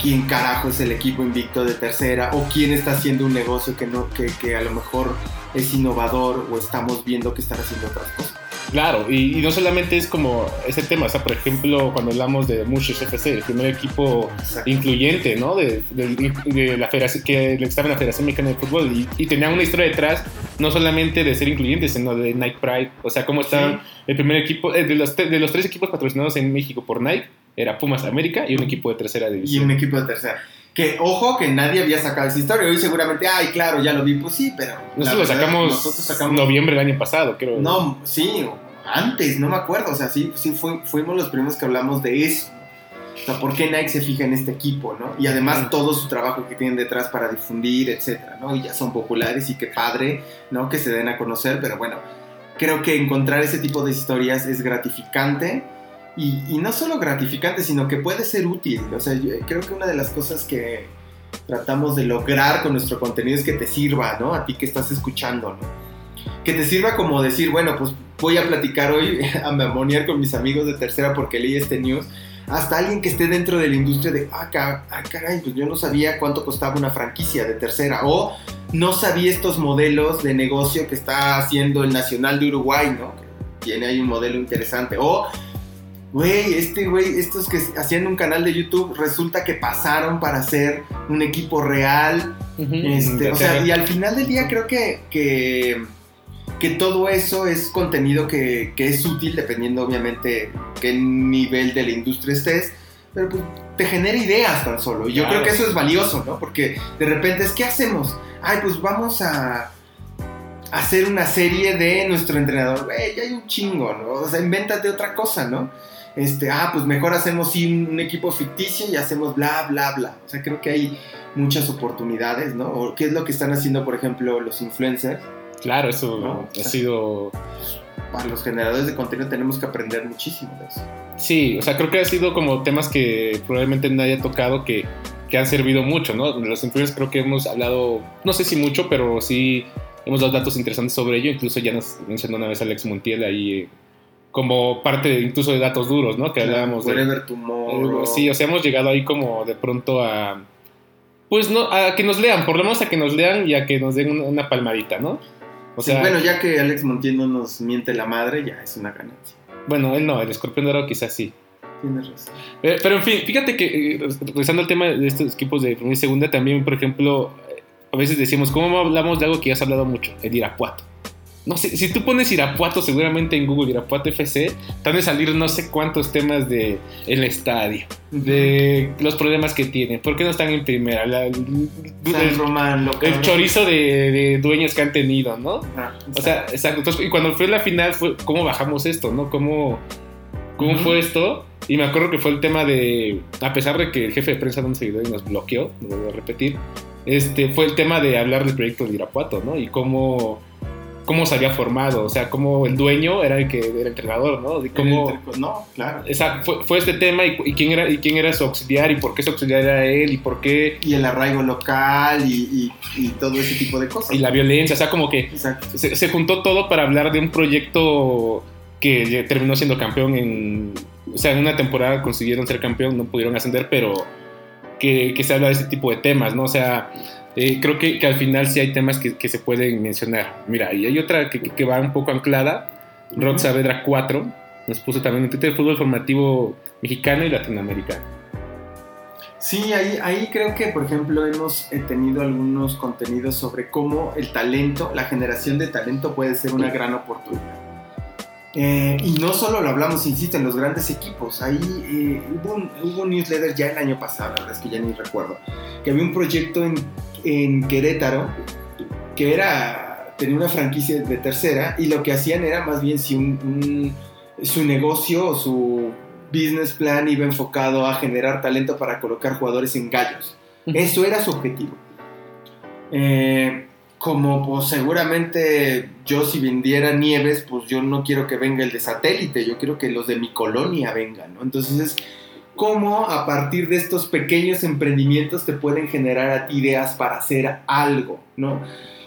quién carajo es el equipo invicto de tercera o quién está haciendo un negocio que, no, que, que a lo mejor es innovador o estamos viendo que están haciendo otras cosas. Claro, y, y no solamente es como ese tema, o sea, por ejemplo, cuando hablamos de Mushes FC, el primer equipo incluyente, ¿no? De, de- de la federación, que estaba en la Federación Mexicana de Fútbol y, y tenía una historia detrás, no solamente de ser incluyente, sino de Nike Pride, o sea, cómo estaba el primer equipo, eh, de los, de los tres equipos patrocinados en México por Nike, era Pumas América y un equipo de tercera Y división. un equipo de tercera. Que ojo que nadie había sacado esa historia. Hoy seguramente, ay, claro, ya lo vi. Pues sí, pero. Nosotros lo sacamos, Nosotros sacamos. noviembre del año pasado, creo. No, sí, antes, no me acuerdo. O sea, sí, sí fui- fuimos los primeros que hablamos de eso. O sea, ¿por qué Nike se fija en este equipo, no? Y además todo su trabajo que tienen detrás para difundir, etcétera, ¿no? Y ya son populares y qué padre, ¿no? Que se den a conocer, pero bueno, creo que encontrar ese tipo de historias es gratificante. Y, y no solo gratificante, sino que puede ser útil. O sea, yo creo que una de las cosas que tratamos de lograr con nuestro contenido es que te sirva, ¿no? A ti que estás escuchando, ¿no? Que te sirva como decir, bueno, pues voy a platicar hoy, a memoniar con mis amigos de tercera porque leí este news. Hasta alguien que esté dentro de la industria de, ah, ca- ah, caray, pues yo no sabía cuánto costaba una franquicia de tercera. O no sabía estos modelos de negocio que está haciendo el Nacional de Uruguay, ¿no? Que tiene ahí un modelo interesante. O, güey, este güey, estos que hacían un canal de YouTube, resulta que pasaron para hacer un equipo real. Este, o sea, y al final del día creo que, que, que todo eso es contenido que, que es útil dependiendo obviamente qué nivel de la industria estés, pero pues te genera ideas tan solo. Y yo Claro. creo que eso es valioso, ¿no? Porque de repente es, ¿qué hacemos? Ay, pues vamos a hacer una serie de nuestro entrenador. Güey, ya hay un chingo, ¿no? O sea, invéntate otra cosa, ¿no? Este, ah, pues mejor hacemos sí, un, equipo ficticio y hacemos bla, bla, bla. O sea, creo que hay muchas oportunidades, ¿no? O qué es lo que están haciendo, por ejemplo, los influencers. Claro, eso No, ha sido Para los generadores de contenido tenemos que aprender muchísimo de eso. Sí, o sea, creo que ha sido como temas que probablemente nadie ha tocado que, que han servido mucho, ¿no? Los influencers creo que hemos hablado, no sé si mucho, pero sí hemos dado datos interesantes sobre ello. Incluso ya nos mencionó una vez Alex Montiel ahí eh, como parte de- incluso de datos duros, ¿no? Que hablábamos de... Wherever tomorrow. Sí, o sea, hemos llegado ahí como de pronto a... Pues no, a que nos lean, por lo menos a que nos lean y a que nos den una, palmadita, ¿no? O Sí, sea, bueno, ya que Alex Montiel no nos miente la madre, ya es una ganancia. bueno, él no, el escorpión dorado quizás sí. Tienes razón. Eh, Pero en fin, fíjate que, eh, regresando al tema de estos equipos de primera y segunda, también, por ejemplo, eh, a veces decimos, ¿cómo hablamos de algo que ya has hablado mucho? El Irapuato. No sé, si tú pones Irapuato seguramente en Google, Irapuato FC, te van a salir no sé cuántos temas de el estadio, de los problemas que tienen, por qué no están en primera, la- el, Román, el chorizo de, de dueños que han tenido, ¿no? Ah, O sea, exacto. Entonces, y cuando fue la final, fue cómo bajamos esto, ¿no? ¿Cómo, cómo fue esto? Y me acuerdo que fue el tema de, a pesar de que el jefe de prensa no nos seguidor y nos bloqueó, lo voy a repetir, este, fue el tema de hablar del proyecto de Irapuato, ¿no? Y cómo, cómo se había formado, o sea, cómo el dueño era el que era entrenador, ¿no? De cómo, no, claro. Esa, fue, fue, este tema y, y, quién era, y quién era su auxiliar y por qué su auxiliar era él y por qué... Y el arraigo local y, y, y todo ese tipo de cosas. Y la violencia, o sea, como que se, se, juntó todo para hablar de un proyecto que terminó siendo campeón en... O sea, en una temporada consiguieron ser campeón, no pudieron ascender, pero que, que se habla de ese tipo de temas, ¿no? O sea eh, creo que, que, al final sí hay temas que, que, se pueden mencionar. Mira, y hay otra que, que va un poco anclada. Rod Saavedra 4 nos puso también en Twitter fútbol formativo mexicano y latinoamericano. Sí, ahí, ahí creo que, por ejemplo, hemos eh, tenido algunos contenidos sobre cómo el talento, la generación de talento puede ser una gran oportunidad. Eh, y no solo lo hablamos, insisto, en los grandes equipos. Ahí eh, hubo, un, hubo, un, newsletter ya el año pasado, la verdad es que ya ni recuerdo, que había un proyecto en, en Querétaro que era, tenía una franquicia de tercera y lo que hacían era más bien si un, un, su negocio o su business plan iba enfocado a generar talento para colocar jugadores en gallos. Eso era su objetivo. Eh, como pues seguramente yo si vendiera nieves, pues yo no quiero que venga el de satélite, yo quiero que los de mi colonia vengan, ¿no? Entonces es cómo a partir de estos pequeños emprendimientos te pueden generar ideas para hacer algo, ¿no?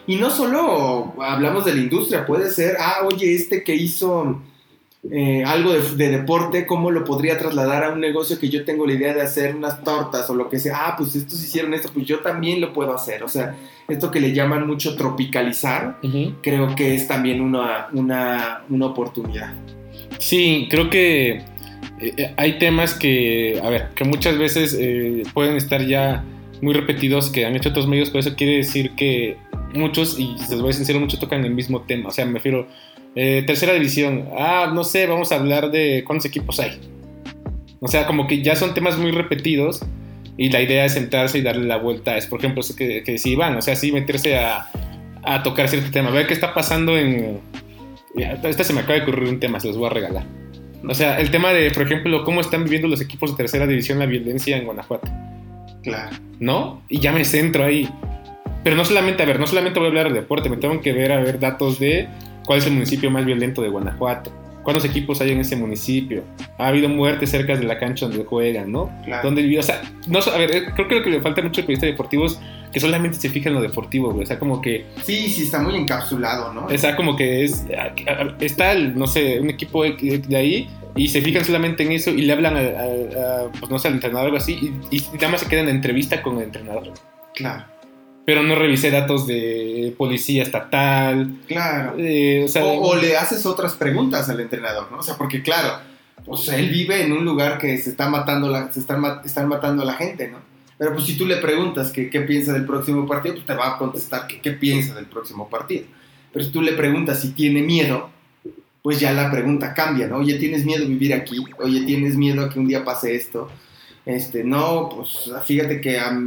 Y no solo hablamos de la industria, puede ser, ah, oye, este que hizo eh, algo de, de, deporte, ¿cómo lo podría trasladar a un negocio que yo tengo la idea de hacer unas tortas o lo que sea? Ah, pues estos hicieron esto, pues yo también lo puedo hacer. O sea, esto que le llaman mucho tropicalizar, uh -huh. creo que es también una, una, una oportunidad. Sí, creo que eh, hay temas que, a ver, que muchas veces eh, pueden estar ya muy repetidos que han hecho otros medios, pero eso quiere decir que muchos, y les voy a ser sincero, muchos tocan el mismo tema. O sea, me refiero, eh, tercera división, ah, no sé, vamos a hablar de cuántos equipos hay. O sea, como que ya son temas muy repetidos y la idea es sentarse y darle la vuelta. Es, por ejemplo, que, que si van, o sea, sí meterse a, a tocar cierto tema, a ver qué está pasando en... Esta se me acaba de ocurrir un tema, se los voy a regalar. O sea, el tema de, por ejemplo, cómo están viviendo los equipos de tercera división la violencia en Guanajuato. Claro. ¿No? Y ya me centro ahí. Pero no solamente, a ver, no solamente voy a hablar de deporte, me tengo que ver a ver datos de cuál es el municipio más violento de Guanajuato. ¿Cuántos equipos hay en ese municipio? ¿Ha habido muertes cerca de la cancha donde juegan, no? Claro. ¿Dónde vivió? O sea, no, a ver, creo que lo que le falta mucho al periodista deportivo es que solamente se fija en lo deportivo, güey. O sea, como que. Sí, sí, está muy encapsulado, ¿no? O sea, como que es. Está, el, no sé, un equipo de ahí y se fijan solamente en eso y le hablan a, a, a pues no sé, al entrenador o algo así y, y, nada más se quedan en entrevista con el entrenador. Claro. Pero no revisé datos de policía estatal. Claro. Eh, o, sea, o, o, le haces otras preguntas al entrenador, ¿no? O sea, porque claro, pues él vive en un lugar que se está matando, la, se están, están matando a la gente, ¿no? Pero pues si tú le preguntas que, qué piensa del próximo partido, pues te va a contestar que qué piensa del próximo partido. Pero si tú le preguntas si tiene miedo, pues ya la pregunta cambia, ¿no? Oye, ¿tienes miedo a vivir aquí? Oye, ¿tienes miedo a que un día pase esto? Este, no, pues fíjate que a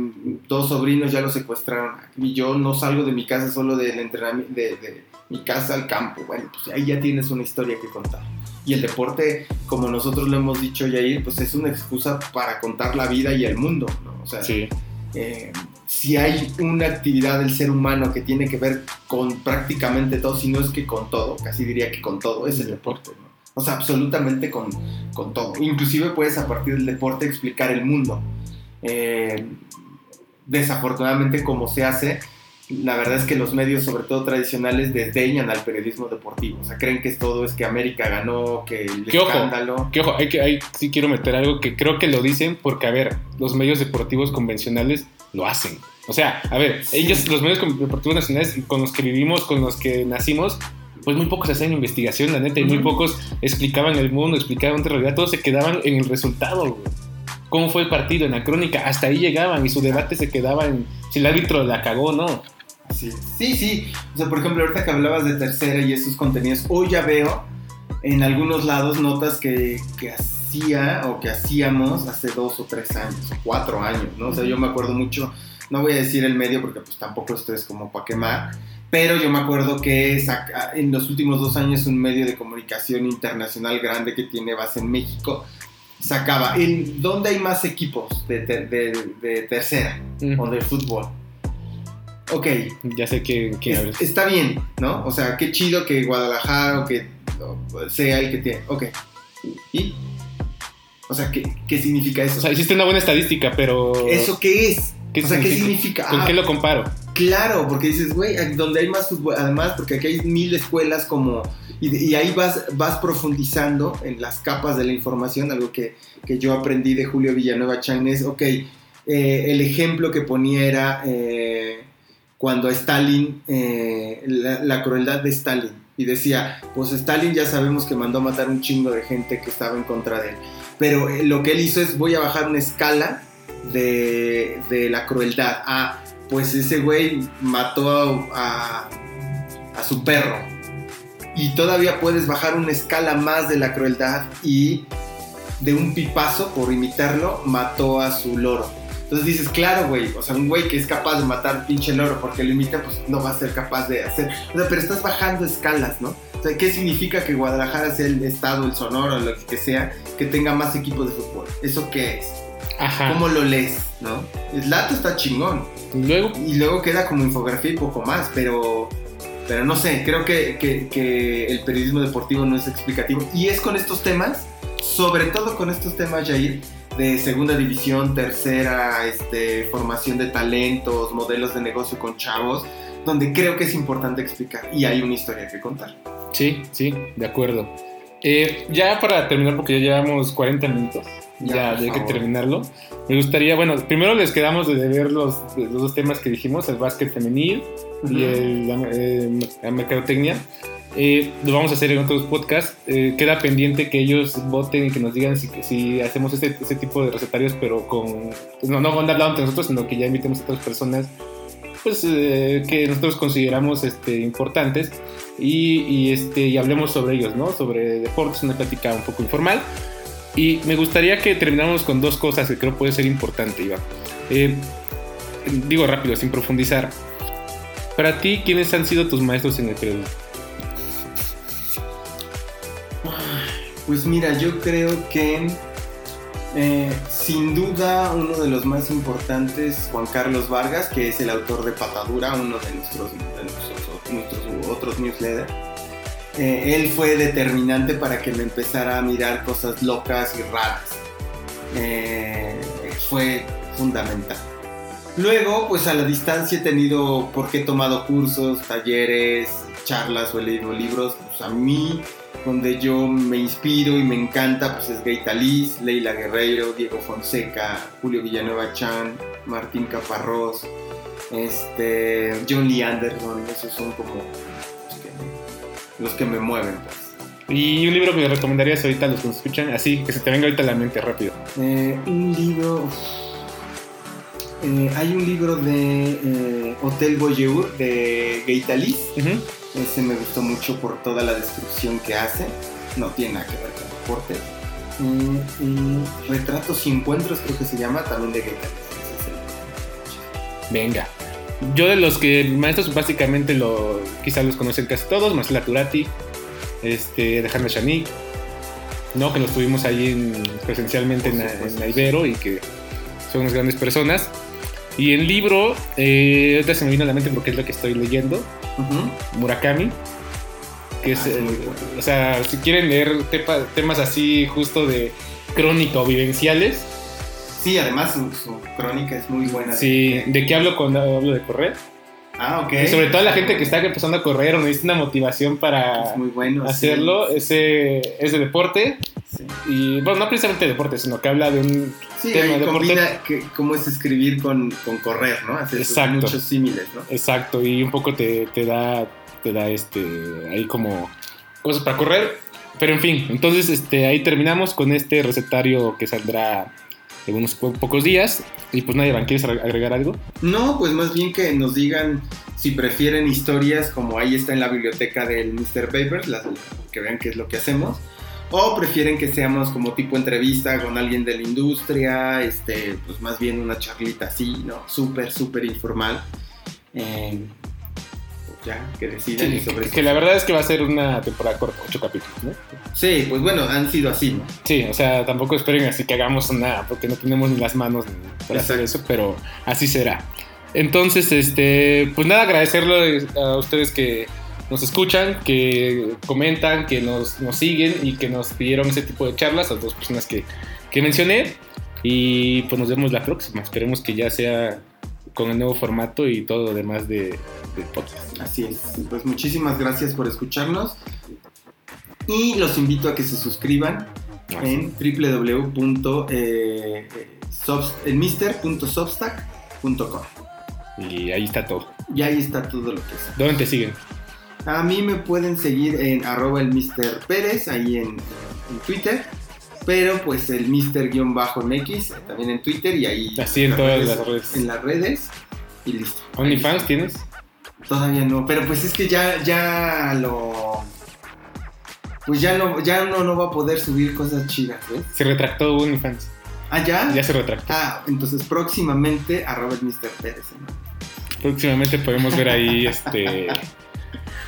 dos sobrinos ya los secuestraron y yo no salgo de mi casa solo del entrenamiento, de, de, mi casa al campo. Bueno, pues ahí ya tienes una historia que contar. Y el deporte, como nosotros lo hemos dicho, Yair, pues es una excusa para contar la vida y el mundo, ¿no? O sea, sí. eh, si hay una actividad del ser humano que tiene que ver con prácticamente todo, si no es que con todo, casi diría que con todo, es el deporte, ¿no? O sea, absolutamente con, con, todo. Inclusive puedes a partir del deporte explicar el mundo. Eh, desafortunadamente como se hace, la verdad es que los medios, sobre todo tradicionales, desdeñan al periodismo deportivo. O sea, creen que todo es que América ganó, que el ¿Qué escándalo... Ojo, que ojo, hay que, hay, sí quiero meter algo que creo que lo dicen porque, a ver, los medios deportivos convencionales lo hacen. O sea, a ver, ellos, los medios deportivos nacionales con los que vivimos, con los que nacimos, pues muy pocos hacían investigación, la neta, y muy pocos explicaban el mundo, explicaban otra realidad, todos se quedaban en el resultado, güey. ¿Cómo fue el partido? En la crónica, hasta ahí llegaban y su debate se quedaba en si el árbitro la cagó o no. Sí, sí, sí. O sea, por ejemplo, ahorita que hablabas de tercera y esos contenidos, hoy ya veo en algunos lados notas que, que hacía o que hacíamos hace dos o tres años, cuatro años, ¿no? O sea, yo me acuerdo mucho, no voy a decir el medio porque pues tampoco esto es como para quemar, pero yo me acuerdo que saca, en los últimos dos años un medio de comunicación internacional grande que tiene base en México sacaba, ¿en dónde hay más equipos de, ter, de, de tercera uh -huh. o de fútbol? ok, Ya sé que, es- hablas. está bien, ¿no? O sea, qué chido que Guadalajara o que o sea el que tiene. Ok. ¿Y? O sea, ¿qué, qué significa eso? O sea, hiciste una buena estadística, pero. ¿Eso qué es? ¿Qué o sea, ¿qué significa? significa? ¿Con Ah, qué lo comparo? Claro, porque dices, güey, donde hay más fútbol, además, porque aquí hay mil escuelas como, y, ahí vas, vas profundizando en las capas de la información, algo que, que yo aprendí de Julio Villanueva Chang es, ok, eh, el ejemplo que ponía era eh, cuando a Stalin, eh, la, crueldad de Stalin, y decía, pues Stalin ya sabemos que mandó a matar un chingo de gente que estaba en contra de él, pero lo que él hizo es, voy a bajar una escala de, de la crueldad. Ah, pues ese güey mató a, su perro. Y todavía puedes bajar una escala más de la crueldad y de un pipazo, por imitarlo, mató a su loro. Entonces dices, claro, güey, o sea, un güey que es capaz de matar pinche loro porque lo imita, pues no va a ser capaz de hacer. O pero estás bajando escalas, ¿no? O sea, ¿qué significa que Guadalajara sea el estado, el sonoro, lo que sea, que tenga más equipos de fútbol? ¿Eso qué es? Ajá. ¿Cómo lo lees, no? El dato está chingón Luego, y luego queda como infografía y poco más, pero, pero no sé, creo que, que- que el periodismo deportivo no es explicativo. Y es con estos temas, sobre todo con estos temas, Jair, de segunda división, tercera, este, formación de talentos, modelos de negocio con chavos, donde creo que es importante explicar y hay una historia que contar. sí, sí, de acuerdo. Eh, ya para terminar, porque ya llevamos 40 minutos, Ya, ya, hay que terminarlo. Me gustaría, bueno, primero les quedamos de ver los, los dos temas que dijimos, el básquet femenil y el, la, eh, la mercadotecnia. Eh, lo vamos a hacer en otros podcasts. Eh, queda pendiente que ellos voten y que nos digan si, si hacemos este, este tipo de recetarios, pero con. No, no hablando entre nosotros, sino que ya invitemos a otras personas pues, eh, que nosotros consideramos este, importantes y, y, este, y hablemos sobre ellos, ¿no? Sobre deportes, una plática un poco informal. Y me gustaría que termináramos con dos cosas que creo puede ser importante, Iván. Eh, digo rápido, sin profundizar. Para ti, ¿quiénes han sido tus maestros en el periodismo? Pues mira, yo creo que eh, sin duda uno de los más importantes, Juan Carlos Vargas, que es el autor de Patadura, uno de nuestros, de nuestros, nuestros otros newsletters. Eh, él fue determinante para que me empezara a mirar cosas locas y raras. Eh, fue fundamental. Luego, pues a la distancia he tenido, porque he tomado cursos, talleres, charlas o he leído libros, pues a mí donde yo me inspiro y me encanta, pues es Gaita Liz, Leila Guerreiro, Diego Fonseca, Julio Villanueva Chan, Martín Caparrós, este, John Lee Anderson, esos son como los que, me mueven, pues. Y un libro que me recomendarías ahorita a los que nos escuchan, así, que se te venga ahorita a la mente rápido. Eh, un libro. eh, hay un libro de eh, Hotel Voyeur de Gaita Liz. Ujú. Ese me gustó mucho por toda la descripción que hace. No tiene nada que ver con deporte. Mm, mm, Retratos y encuentros, creo que se llama, también de Gaita Liz. Ese es el- Venga. Yo de los que maestros básicamente lo quizás los conocen casi todos, Marcela Turati, este, Alejandra Chanik, ¿no? que los tuvimos ahí en- presencialmente en, en Ibero y que son unas grandes personas. Y el libro, eh, ahorita se me vino a la mente porque es lo que estoy leyendo. Murakami, que es, Ah, el- bueno. o sea, si quieren leer tepa- temas así justo de crónica o vivenciales, Sí, además su, su crónica es muy buena. sí, ¿de qué hablo cuando hablo de correr? Ah, ok. Y sobre todo la gente que está empezando a correr o necesita una motivación para Es muy bueno. sí. hacerlo, ese es de deporte. Sí. Y bueno, no precisamente de deporte, sino que habla de un Sí, tema de deporte. combina que, cómo es escribir con, con correr, ¿no? Exacto. muchos símiles, ¿no? Exacto, y un poco te, te da, te da este, ahí como cosas para correr. Pero en fin, entonces este, ahí terminamos con este recetario que saldrá en unos po- pocos días. Y pues nadie, Iván, ¿quieres ag- agregar algo? No, pues más bien que nos digan si prefieren historias como ahí está en la biblioteca del Mr. Papers, las, que vean qué es lo que hacemos, o prefieren que seamos como tipo entrevista con alguien de la industria, este, pues más bien una charlita así, ¿no? Súper, súper informal. Eh, ya, que decidan Sí, sobre que, que la verdad es que va a ser una temporada corta, ocho capítulos, ¿no? Sí, pues bueno, han sido así, ¿no? Sí, o sea, tampoco esperen así que hagamos nada, porque no tenemos ni las manos ni para hacer Exacto. eso, pero así será. Entonces, este, pues nada, agradecerle a ustedes que nos escuchan, que comentan, que nos, nos siguen y que nos pidieron ese tipo de charlas, las dos personas que, que mencioné. Y pues nos vemos la próxima. Esperemos que ya sea con el nuevo formato y todo lo demás de, de podcast. Así es. Pues muchísimas gracias por escucharnos. Y los invito a que se suscriban en www.mister.substack.com. Y ahí está todo. Y ahí está todo lo que es. ¿Dónde te siguen? A mí me pueden seguir en arroba el. Pérez, ahí en, en Twitter. Pero pues el Mr-MX, también en Twitter y ahí. Así en todas las redes. En las redes. Y listo. ¿OnlyFans tienes? Todavía no, pero pues es que ya, ya lo. Pues ya no, ya uno no va a poder subir cosas chidas, ¿eh? Se retractó OnlyFans. ¿Ah, ya? Ya se retractó. Ah, entonces próximamente arroba el Mr. Pérez. ¿no? Próximamente podemos ver ahí este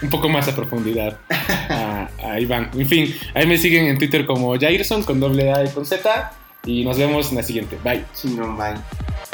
un poco más a profundidad a, a Iván. En fin, ahí me siguen en Twitter como Jairson con doble A y con Z. Y nos vemos en la siguiente. Bye. Bye.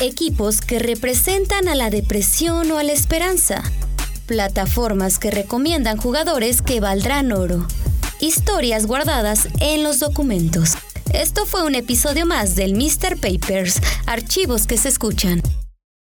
Equipos que representan a la depresión o a la esperanza. Plataformas que recomiendan jugadores que valdrán oro. Historias guardadas en los documentos. Esto fue un episodio más del Mr. Papers, archivos que se escuchan.